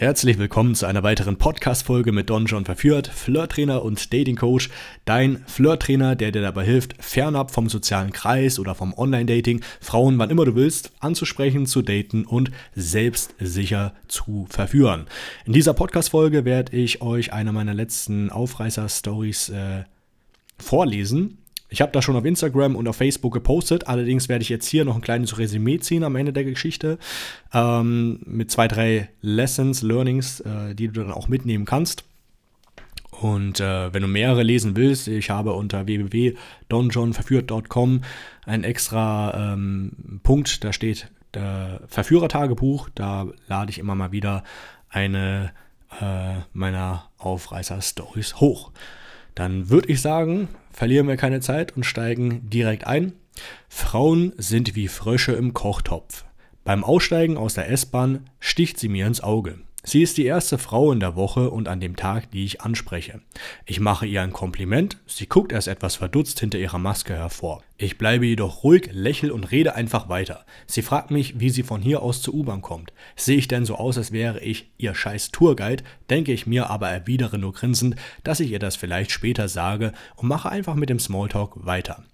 Herzlich willkommen zu einer weiteren Podcast-Folge mit Don John Verführt, Flirttrainer und Dating Coach. Dein Flirttrainer, der dir dabei hilft, fernab vom sozialen Kreis oder vom Online-Dating Frauen, wann immer du willst, anzusprechen, zu daten und selbstsicher zu verführen. In dieser Podcast-Folge werde ich euch eine meiner letzten Aufreißer-Stories äh, vorlesen. Ich habe da schon auf Instagram und auf Facebook gepostet, allerdings werde ich jetzt hier noch ein kleines Resümee ziehen am Ende der Geschichte ähm, mit zwei, drei Lessons, Learnings, äh, die du dann auch mitnehmen kannst. Und äh, wenn du mehrere lesen willst, ich habe unter www.donjohnverführt.com einen extra ähm, Punkt, da steht der Verführertagebuch, da lade ich immer mal wieder eine äh, meiner Aufreißer-Stories hoch. Dann würde ich sagen, verlieren wir keine Zeit und steigen direkt ein. Frauen sind wie Frösche im Kochtopf. Beim Aussteigen aus der S-Bahn sticht sie mir ins Auge. Sie ist die erste Frau in der Woche und an dem Tag, die ich anspreche. Ich mache ihr ein Kompliment, sie guckt erst etwas verdutzt hinter ihrer Maske hervor. Ich bleibe jedoch ruhig, lächel und rede einfach weiter. Sie fragt mich, wie sie von hier aus zur U-Bahn kommt. Sehe ich denn so aus, als wäre ich ihr scheiß Tourguide, denke ich mir aber erwidere nur grinsend, dass ich ihr das vielleicht später sage und mache einfach mit dem Smalltalk weiter.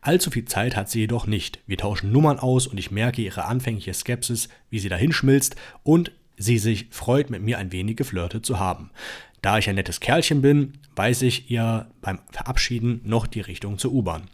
Allzu viel Zeit hat sie jedoch nicht. Wir tauschen Nummern aus und ich merke ihre anfängliche Skepsis, wie sie dahin schmilzt und sie sich freut, mit mir ein wenig geflirtet zu haben. Da ich ein nettes Kerlchen bin, weiß ich ihr beim Verabschieden noch die Richtung zur U-Bahn.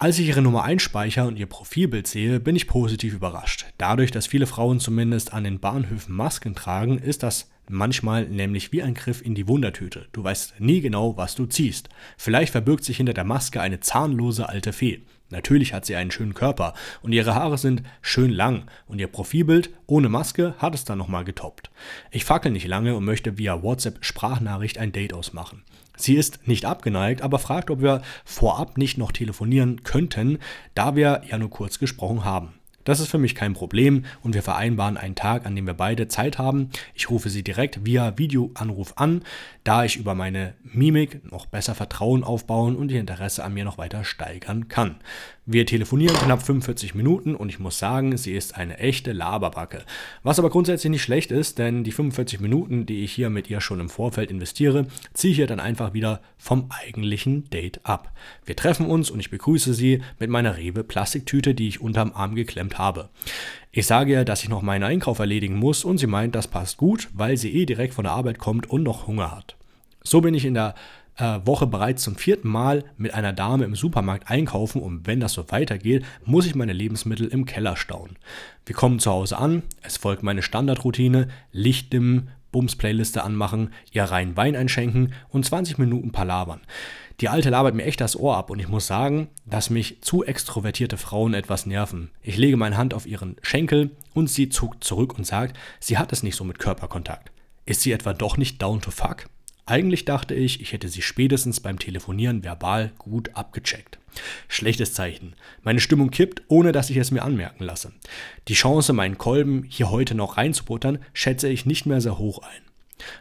Als ich ihre Nummer einspeichere und ihr Profilbild sehe, bin ich positiv überrascht. Dadurch, dass viele Frauen zumindest an den Bahnhöfen Masken tragen, ist das manchmal nämlich wie ein Griff in die Wundertüte. Du weißt nie genau, was du ziehst. Vielleicht verbirgt sich hinter der Maske eine zahnlose alte Fee. Natürlich hat sie einen schönen Körper und ihre Haare sind schön lang und ihr Profilbild ohne Maske hat es dann nochmal getoppt. Ich fackel nicht lange und möchte via WhatsApp Sprachnachricht ein Date ausmachen. Sie ist nicht abgeneigt, aber fragt, ob wir vorab nicht noch telefonieren könnten, da wir ja nur kurz gesprochen haben. Das ist für mich kein Problem und wir vereinbaren einen Tag, an dem wir beide Zeit haben. Ich rufe sie direkt via Videoanruf an, da ich über meine Mimik noch besser Vertrauen aufbauen und ihr Interesse an mir noch weiter steigern kann. Wir telefonieren knapp 45 Minuten und ich muss sagen, sie ist eine echte Laberbacke. Was aber grundsätzlich nicht schlecht ist, denn die 45 Minuten, die ich hier mit ihr schon im Vorfeld investiere, ziehe ich ihr dann einfach wieder vom eigentlichen Date ab. Wir treffen uns und ich begrüße sie mit meiner Rewe Plastiktüte, die ich unterm Arm geklemmt habe. Ich sage ihr, dass ich noch meinen Einkauf erledigen muss und sie meint, das passt gut, weil sie eh direkt von der Arbeit kommt und noch Hunger hat. So bin ich in der äh, Woche bereits zum vierten Mal mit einer Dame im Supermarkt einkaufen und wenn das so weitergeht, muss ich meine Lebensmittel im Keller stauen. Wir kommen zu Hause an, es folgt meine Standardroutine, Licht dimmen, Bums-Playliste anmachen, ihr rein Wein einschenken und 20 Minuten palavern. Die Alte labert mir echt das Ohr ab und ich muss sagen, dass mich zu extrovertierte Frauen etwas nerven. Ich lege meine Hand auf ihren Schenkel und sie zuckt zurück und sagt, sie hat es nicht so mit Körperkontakt. Ist sie etwa doch nicht down to fuck? Eigentlich dachte ich, ich hätte sie spätestens beim Telefonieren verbal gut abgecheckt. Schlechtes Zeichen. Meine Stimmung kippt, ohne dass ich es mir anmerken lasse. Die Chance, meinen Kolben hier heute noch reinzubuttern, schätze ich nicht mehr sehr hoch ein.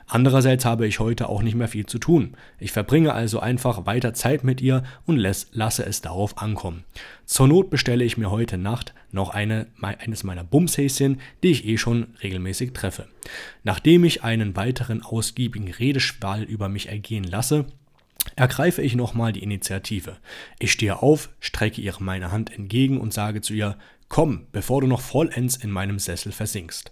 Andererseits habe ich heute auch nicht mehr viel zu tun. Ich verbringe also einfach weiter Zeit mit ihr und lasse es darauf ankommen. Zur Not bestelle ich mir heute Nacht noch eine, eines meiner Bumshäschen, die ich eh schon regelmäßig treffe. Nachdem ich einen weiteren ausgiebigen Redeschwall über mich ergehen lasse, ergreife ich nochmal die Initiative. Ich stehe auf, strecke ihr meine Hand entgegen und sage zu ihr, komm, bevor du noch vollends in meinem Sessel versinkst.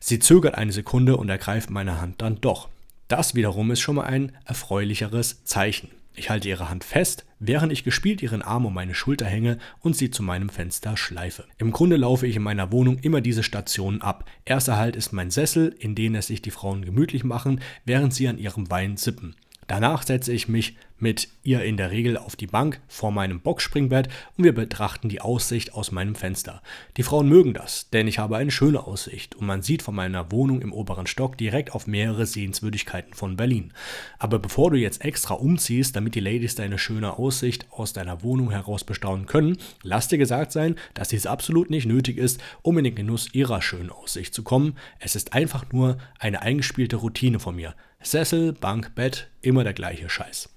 Sie zögert eine Sekunde und ergreift meine Hand dann doch. Das wiederum ist schon mal ein erfreulicheres Zeichen. Ich halte ihre Hand fest, während ich gespielt ihren Arm um meine Schulter hänge und sie zu meinem Fenster schleife. Im Grunde laufe ich in meiner Wohnung immer diese Stationen ab. Erster Halt ist mein Sessel, in den es sich die Frauen gemütlich machen, während sie an ihrem Wein sippen. Danach setze ich mich mit ihr in der Regel auf die Bank vor meinem Boxspringbett und wir betrachten die Aussicht aus meinem Fenster. Die Frauen mögen das, denn ich habe eine schöne Aussicht und man sieht von meiner Wohnung im oberen Stock direkt auf mehrere Sehenswürdigkeiten von Berlin. Aber bevor du jetzt extra umziehst, damit die Ladies deine schöne Aussicht aus deiner Wohnung heraus bestaunen können, lass dir gesagt sein, dass dies absolut nicht nötig ist, um in den Genuss ihrer schönen Aussicht zu kommen. Es ist einfach nur eine eingespielte Routine von mir. Sessel, Bank, Bett, immer der gleiche Scheiß.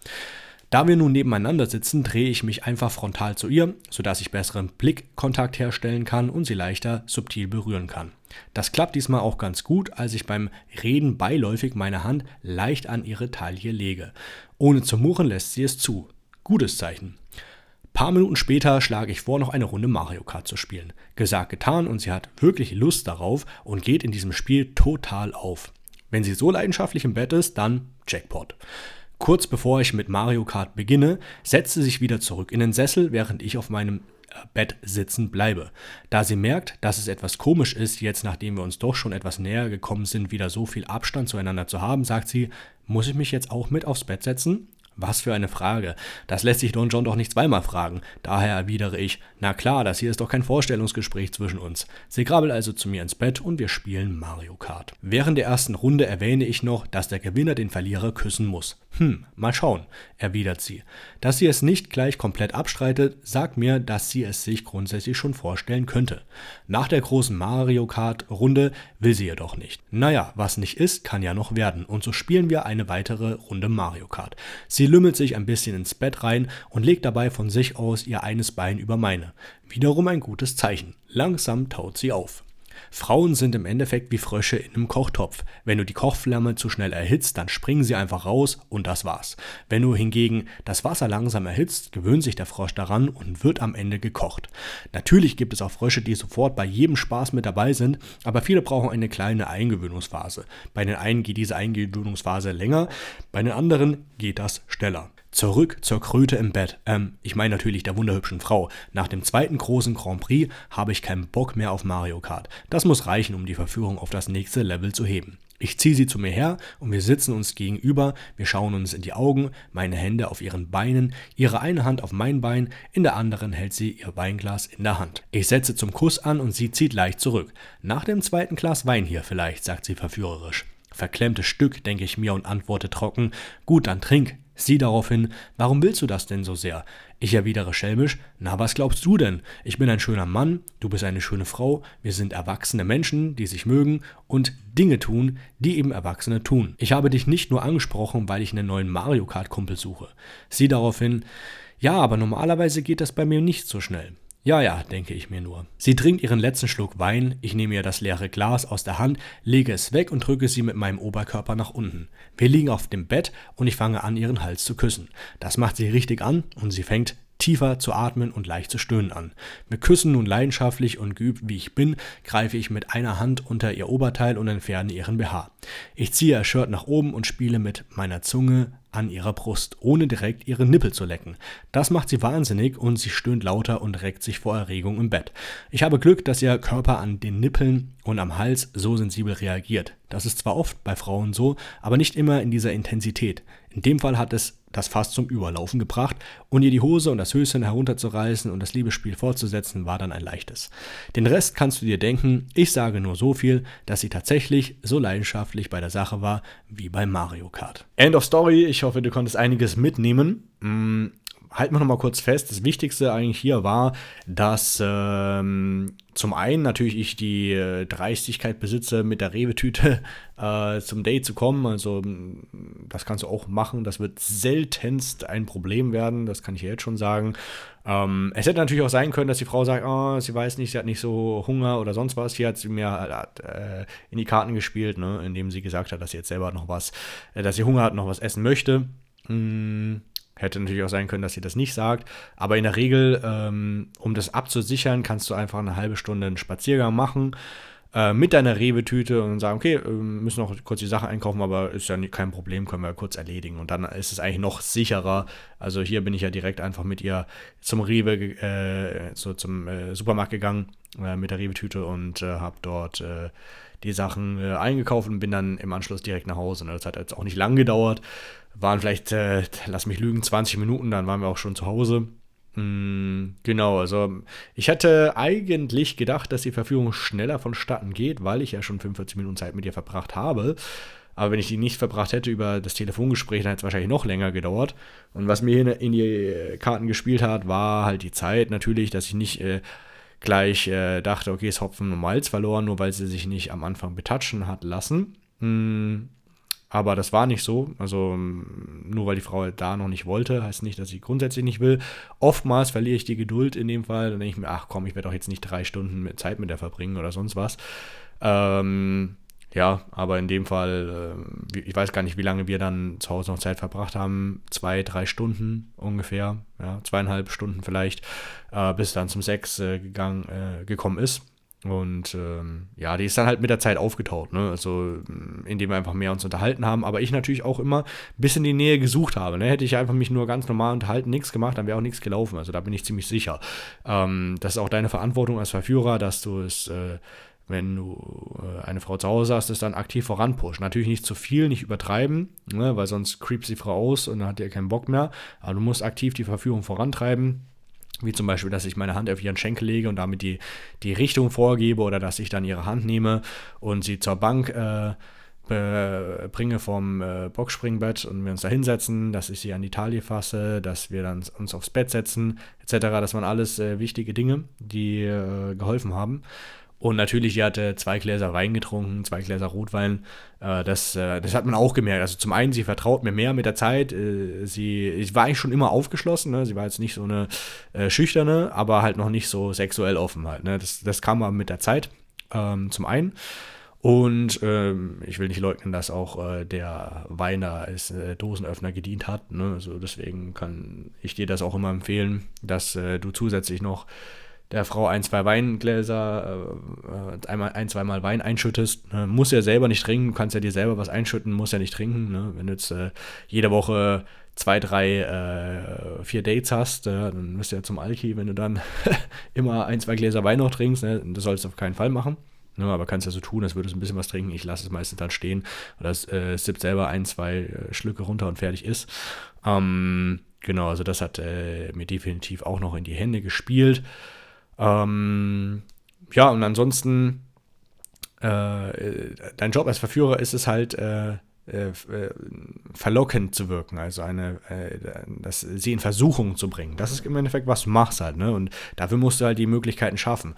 Da wir nun nebeneinander sitzen, drehe ich mich einfach frontal zu ihr, sodass ich besseren Blickkontakt herstellen kann und sie leichter subtil berühren kann. Das klappt diesmal auch ganz gut, als ich beim Reden beiläufig meine Hand leicht an ihre Taille lege. Ohne zu murren lässt sie es zu. Gutes Zeichen. Paar Minuten später schlage ich vor, noch eine Runde Mario Kart zu spielen. Gesagt, getan und sie hat wirklich Lust darauf und geht in diesem Spiel total auf. Wenn sie so leidenschaftlich im Bett ist, dann Jackpot. Kurz bevor ich mit Mario Kart beginne, setzt sie sich wieder zurück in den Sessel, während ich auf meinem äh, Bett sitzen bleibe. Da sie merkt, dass es etwas komisch ist, jetzt nachdem wir uns doch schon etwas näher gekommen sind, wieder so viel Abstand zueinander zu haben, sagt sie, muss ich mich jetzt auch mit aufs Bett setzen? Was für eine Frage. Das lässt sich Don John doch nicht zweimal fragen. Daher erwidere ich, na klar, das hier ist doch kein Vorstellungsgespräch zwischen uns. Sie krabbelt also zu mir ins Bett und wir spielen Mario Kart. Während der ersten Runde erwähne ich noch, dass der Gewinner den Verlierer küssen muss. Hm, mal schauen, erwidert sie. Dass sie es nicht gleich komplett abstreitet, sagt mir, dass sie es sich grundsätzlich schon vorstellen könnte. Nach der großen Mario Kart Runde will sie jedoch nicht. Naja, was nicht ist, kann ja noch werden. Und so spielen wir eine weitere Runde Mario Kart. Sie lümmelt sich ein bisschen ins Bett rein und legt dabei von sich aus ihr eines Bein über meine. Wiederum ein gutes Zeichen. Langsam taut sie auf. Frauen sind im Endeffekt wie Frösche in einem Kochtopf. Wenn du die Kochflamme zu schnell erhitzt, dann springen sie einfach raus und das war's. Wenn du hingegen das Wasser langsam erhitzt, gewöhnt sich der Frosch daran und wird am Ende gekocht. Natürlich gibt es auch Frösche, die sofort bei jedem Spaß mit dabei sind, aber viele brauchen eine kleine Eingewöhnungsphase. Bei den einen geht diese Eingewöhnungsphase länger, bei den anderen geht das schneller. Zurück zur Kröte im Bett. Ähm, ich meine natürlich der wunderhübschen Frau. Nach dem zweiten großen Grand Prix habe ich keinen Bock mehr auf Mario Kart. Das muss reichen, um die Verführung auf das nächste Level zu heben. Ich ziehe sie zu mir her und wir sitzen uns gegenüber, wir schauen uns in die Augen, meine Hände auf ihren Beinen, ihre eine Hand auf mein Bein, in der anderen hält sie ihr Weinglas in der Hand. Ich setze zum Kuss an und sie zieht leicht zurück. Nach dem zweiten Glas Wein hier vielleicht, sagt sie verführerisch. Verklemmtes Stück, denke ich mir und antworte trocken, gut, dann trink, Sie daraufhin, warum willst du das denn so sehr? Ich erwidere schelmisch, na was glaubst du denn? Ich bin ein schöner Mann, du bist eine schöne Frau, wir sind erwachsene Menschen, die sich mögen und Dinge tun, die eben Erwachsene tun. Ich habe dich nicht nur angesprochen, weil ich einen neuen Mario Kart Kumpel suche. Sie daraufhin, ja, aber normalerweise geht das bei mir nicht so schnell. Ja, ja, denke ich mir nur. Sie trinkt ihren letzten Schluck Wein, ich nehme ihr das leere Glas aus der Hand, lege es weg und drücke sie mit meinem Oberkörper nach unten. Wir liegen auf dem Bett und ich fange an, ihren Hals zu küssen. Das macht sie richtig an und sie fängt tiefer zu atmen und leicht zu stöhnen an. Mit Küssen nun leidenschaftlich und geübt wie ich bin, greife ich mit einer Hand unter ihr Oberteil und entferne ihren BH. Ich ziehe ihr Shirt nach oben und spiele mit meiner Zunge an ihrer Brust, ohne direkt ihre Nippel zu lecken. Das macht sie wahnsinnig und sie stöhnt lauter und reckt sich vor Erregung im Bett. Ich habe Glück, dass ihr Körper an den Nippeln und am Hals so sensibel reagiert. Das ist zwar oft bei Frauen so, aber nicht immer in dieser Intensität. In dem Fall hat es das fast zum Überlaufen gebracht und ihr die Hose und das Höschen herunterzureißen und das Liebesspiel fortzusetzen, war dann ein leichtes. Den Rest kannst du dir denken, ich sage nur so viel, dass sie tatsächlich so leidenschaftlich bei der Sache war wie bei Mario Kart. End of Story, ich hoffe, du konntest einiges mitnehmen. Hm, halten wir nochmal kurz fest, das Wichtigste eigentlich hier war, dass ähm, zum einen natürlich ich die äh, Dreistigkeit besitze, mit der Rewe-Tüte äh, zum Date zu kommen. Also das kannst du auch machen. Das wird seltenst ein Problem werden, das kann ich jetzt schon sagen. Ähm, es hätte natürlich auch sein können, dass die Frau sagt, oh, sie weiß nicht, sie hat nicht so Hunger oder sonst was. Hier hat sie mir hat, äh, in die Karten gespielt, ne, indem sie gesagt hat, dass sie jetzt selber noch was, äh, dass sie Hunger hat, noch was essen möchte. Hm Hätte natürlich auch sein können, dass sie das nicht sagt. Aber in der Regel, ähm, um das abzusichern, kannst du einfach eine halbe Stunde einen Spaziergang machen äh, mit deiner Rewe-Tüte und sagen, okay, wir müssen noch kurz die Sachen einkaufen, aber ist ja kein Problem, können wir kurz erledigen. Und dann ist es eigentlich noch sicherer. Also hier bin ich ja direkt einfach mit ihr zum Rewe, äh, so zum äh, Supermarkt gegangen äh, mit der Rewe-Tüte und äh, habe dort äh, die Sachen eingekauft und bin dann im Anschluss direkt nach Hause. Ne? Das hat jetzt auch nicht lang gedauert waren vielleicht, äh, lass mich lügen, 20 Minuten, dann waren wir auch schon zu Hause. Mm, genau, also ich hatte eigentlich gedacht, dass die Verführung schneller vonstatten geht, weil ich ja schon 45 Minuten Zeit mit ihr verbracht habe. Aber wenn ich die nicht verbracht hätte über das Telefongespräch, dann hätte es wahrscheinlich noch länger gedauert. Und was mir in die Karten gespielt hat, war halt die Zeit natürlich, dass ich nicht äh, gleich äh, dachte, okay, es Hopfen und Malz verloren, nur weil sie sich nicht am Anfang betatschen hat lassen. Mm, Aber das war nicht so. Also nur weil die Frau da noch nicht wollte, heißt nicht, dass sie grundsätzlich nicht will. Oftmals verliere ich die Geduld in dem Fall. Dann denke ich mir, ach komm, ich werde doch jetzt nicht drei Stunden Zeit mit der verbringen oder sonst was. Ähm, ja, aber in dem Fall, äh, ich weiß gar nicht, wie lange wir dann zu Hause noch Zeit verbracht haben. Zwei, drei Stunden ungefähr, ja, zweieinhalb Stunden vielleicht, äh, bis dann zum Sex äh, gegangen, äh, gekommen ist. Und ähm, ja, die ist dann halt mit der Zeit aufgetaucht, ne? Also indem wir einfach mehr uns unterhalten haben, aber ich natürlich auch immer ein bisschen die Nähe gesucht habe. Ne? Hätte ich einfach mich nur ganz normal unterhalten, nichts gemacht, dann wäre auch nichts gelaufen. Also da bin ich ziemlich sicher. Ähm, das ist auch deine Verantwortung als Verführer, dass du es äh, wenn du äh, eine Frau zu Hause hast, es dann aktiv voranpushen. Natürlich nicht zu viel, nicht übertreiben, ne, weil sonst creept die Frau aus und dann hat ihr keinen Bock mehr. Aber du musst aktiv die Verführung vorantreiben. Wie zum Beispiel, dass ich meine Hand auf ihren Schenkel lege und damit die, die Richtung vorgebe oder dass ich dann ihre Hand nehme und sie zur Bank äh, bringe vom äh, Boxspringbett und wir uns da hinsetzen, dass ich sie an die Taille fasse, dass wir dann uns aufs Bett setzen, etc. Das waren alles äh, wichtige Dinge, die äh, geholfen haben. Und natürlich, die hatte zwei Gläser Wein getrunken, zwei Gläser Rotwein. Äh, das, äh, das hat man auch gemerkt. Also zum einen, sie vertraut mir mehr mit der Zeit. Äh, sie ich war eigentlich schon immer aufgeschlossen. Ne? Sie war jetzt nicht so eine schüchterne, aber halt noch nicht so sexuell offen halt. Ne? Das, das kam aber mit der Zeit. Ähm, zum einen. Und ähm, ich will nicht leugnen, dass auch der Wein da als Dosenöffner gedient hat. Ne? Also deswegen kann ich dir das auch immer empfehlen, dass du zusätzlich noch der Frau ein, zwei Weingläser, äh, einmal, ein, zweimal Wein einschüttest. Ne? Muss ja selber nicht trinken, du kannst ja dir selber was einschütten, muss ja nicht trinken. Ne? Wenn du jetzt äh, jede Woche zwei, drei, äh, vier Dates hast, äh, dann bist du ja zum Alki, wenn du dann immer ein, zwei Gläser Wein noch trinkst. Ne? Das sollst du auf keinen Fall machen. Ne? Aber kannst ja so tun, als würdest du ein bisschen was trinken. Ich lasse es meistens dann stehen oder äh, sippt selber ein, zwei äh, Schlücke runter und fertig ist. Ähm, genau, also das hat äh, mir definitiv auch noch in die Hände gespielt. Ähm, ja, und ansonsten, äh, dein Job als Verführer ist es halt, äh, äh, äh verlockend zu wirken, also eine, äh, das, sie in Versuchung zu bringen. Das ist im Endeffekt, was du machst halt, ne? Und dafür musst du halt die Möglichkeiten schaffen.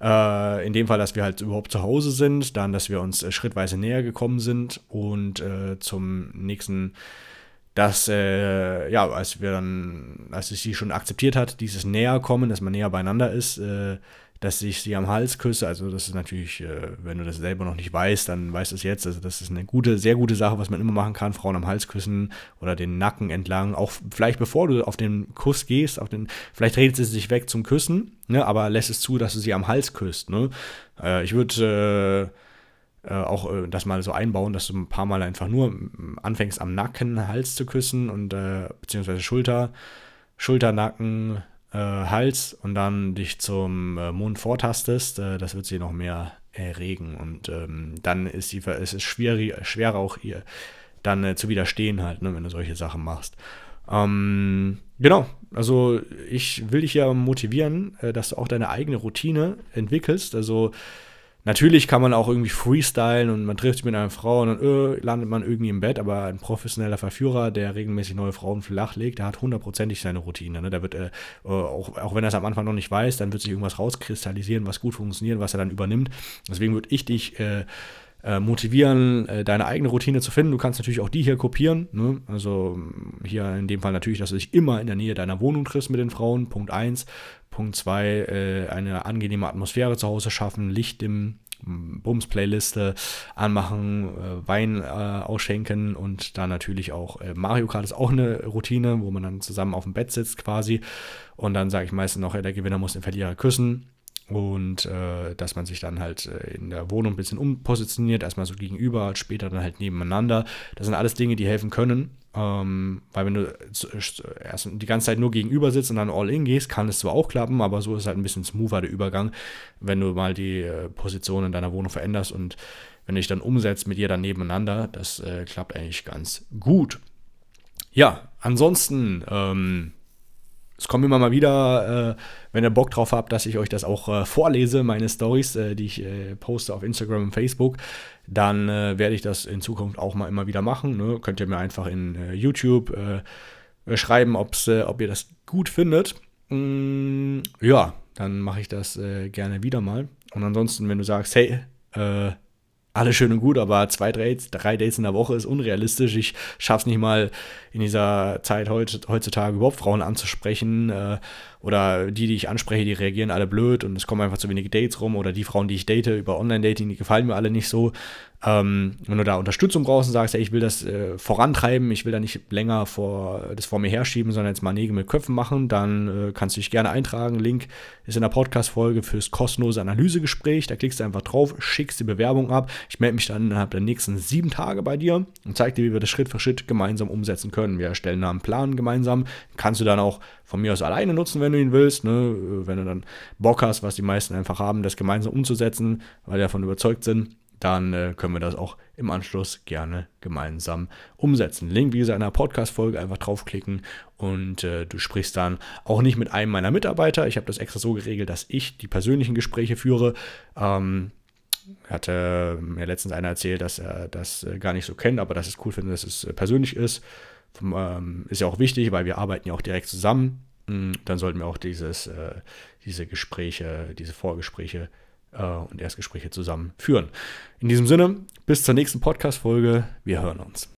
Äh, in dem Fall, dass wir halt überhaupt zu Hause sind, dann, dass wir uns äh, schrittweise näher gekommen sind und äh, zum nächsten dass, äh, ja, als wir dann, als ich sie schon akzeptiert hat, dieses Näherkommen, dass man näher beieinander ist, äh, dass ich sie am Hals küsse, also das ist natürlich, äh, wenn du das selber noch nicht weißt, dann weißt du es jetzt, also das ist eine gute, sehr gute Sache, was man immer machen kann, Frauen am Hals küssen oder den Nacken entlang, auch vielleicht bevor du auf den Kuss gehst, auf den, vielleicht redet sie sich weg zum Küssen, ne, aber lässt es zu, dass du sie am Hals küsst, ne. Äh, ich würde, äh, äh, auch äh, das mal so einbauen, dass du ein paar Mal einfach nur anfängst am Nacken, Hals zu küssen und äh, beziehungsweise Schulter, Schulter, Nacken, äh, Hals und dann dich zum äh, Mund vortastest. Äh, das wird sie noch mehr erregen und ähm, dann ist sie, es ist schwer, schwerer auch ihr dann zu widerstehen halt, ne, wenn du solche Sachen machst. Ähm, genau, also ich will dich ja motivieren, dass du auch deine eigene Routine entwickelst. Also Natürlich kann man auch irgendwie freestylen und man trifft sich mit einer Frau und dann äh, landet man irgendwie im Bett, aber ein professioneller Verführer, der regelmäßig neue Frauen flach legt, der hat hundertprozentig seine Routine. Ne? Der wird, äh, auch, auch wenn er es am Anfang noch nicht weiß, dann wird sich irgendwas rauskristallisieren, was gut funktioniert, was er dann übernimmt. Deswegen würde ich dich äh, äh, motivieren, äh, deine eigene Routine zu finden. Du kannst natürlich auch die hier kopieren. Ne? Also hier in dem Fall natürlich, dass du dich immer in der Nähe deiner Wohnung triffst mit den Frauen. Punkt 1. Punkt 2, äh, eine angenehme Atmosphäre zu Hause schaffen, Licht im Bums-Playliste anmachen, äh, Wein äh, ausschenken und dann natürlich auch äh, Mario Kart ist auch eine Routine, wo man dann zusammen auf dem Bett sitzt quasi und dann sage ich meistens noch, der Gewinner muss den Verlierer küssen und äh, dass man sich dann halt äh, in der Wohnung ein bisschen umpositioniert, erstmal so gegenüber, später dann halt nebeneinander. Das sind alles Dinge, die helfen können, ähm, weil wenn du erst die ganze Zeit nur gegenüber sitzt und dann all in gehst, kann es zwar auch klappen, aber so ist halt ein bisschen smoother der Übergang, wenn du mal die äh, Position in deiner Wohnung veränderst und wenn du dich dann umsetzt mit ihr dann nebeneinander, das äh, klappt eigentlich ganz gut. Ja, ansonsten ähm, es kommt immer mal wieder, äh, wenn ihr Bock drauf habt, dass ich euch das auch äh, vorlese, meine Stories, äh, die ich äh, poste auf Instagram und Facebook, dann äh, werde ich das in Zukunft auch mal immer wieder machen. Ne? Könnt ihr mir einfach in äh, YouTube schreiben, ob's, ob ihr das gut findet. Mm, ja, dann mache ich das gerne wieder mal. Und ansonsten, wenn du sagst, hey, alles schön und gut, aber zwei, drei, drei Dates in der Woche ist unrealistisch. Ich schaffe es nicht mal in dieser Zeit heutzutage überhaupt Frauen anzusprechen. Äh, oder die, die ich anspreche, die reagieren alle blöd und es kommen einfach zu wenige Dates rum. Oder die Frauen, die ich date über Online-Dating, die gefallen mir alle nicht so. Ähm, wenn du da Unterstützung brauchst und sagst, hey, ich will das äh, vorantreiben, ich will da nicht länger vor, das vor mir herschieben, sondern jetzt mal Nägel mit Köpfen machen, dann äh, kannst du dich gerne eintragen. Link ist in der Podcast-Folge fürs kostenlose Analysegespräch. Da klickst du einfach drauf, schickst die Bewerbung ab. Ich melde mich dann innerhalb der nächsten sieben Tage bei dir und zeige dir, wie wir das Schritt für Schritt gemeinsam umsetzen können. Wir erstellen da einen Plan gemeinsam. Kannst du dann auch von mir aus alleine nutzen, wenn du ihn willst. Ne? Wenn du dann Bock hast, was die meisten einfach haben, das gemeinsam umzusetzen, weil wir davon überzeugt sind dann äh, können wir das auch im Anschluss gerne gemeinsam umsetzen. Link, wie gesagt, in der Podcast-Folge einfach draufklicken und äh, du sprichst dann auch nicht mit einem meiner Mitarbeiter. Ich habe das extra so geregelt, dass ich die persönlichen Gespräche führe. Ähm, hatte mir letztens einer erzählt, dass er das äh, gar nicht so kennt, aber dass es cool findet, dass es äh, persönlich ist. Ähm, ist ja auch wichtig, weil wir arbeiten ja auch direkt zusammen. Mm, dann sollten wir auch dieses, äh, diese Gespräche, diese Vorgespräche und Erstgespräche zusammen führen. In diesem Sinne, bis zur nächsten Podcast-Folge. Wir hören uns.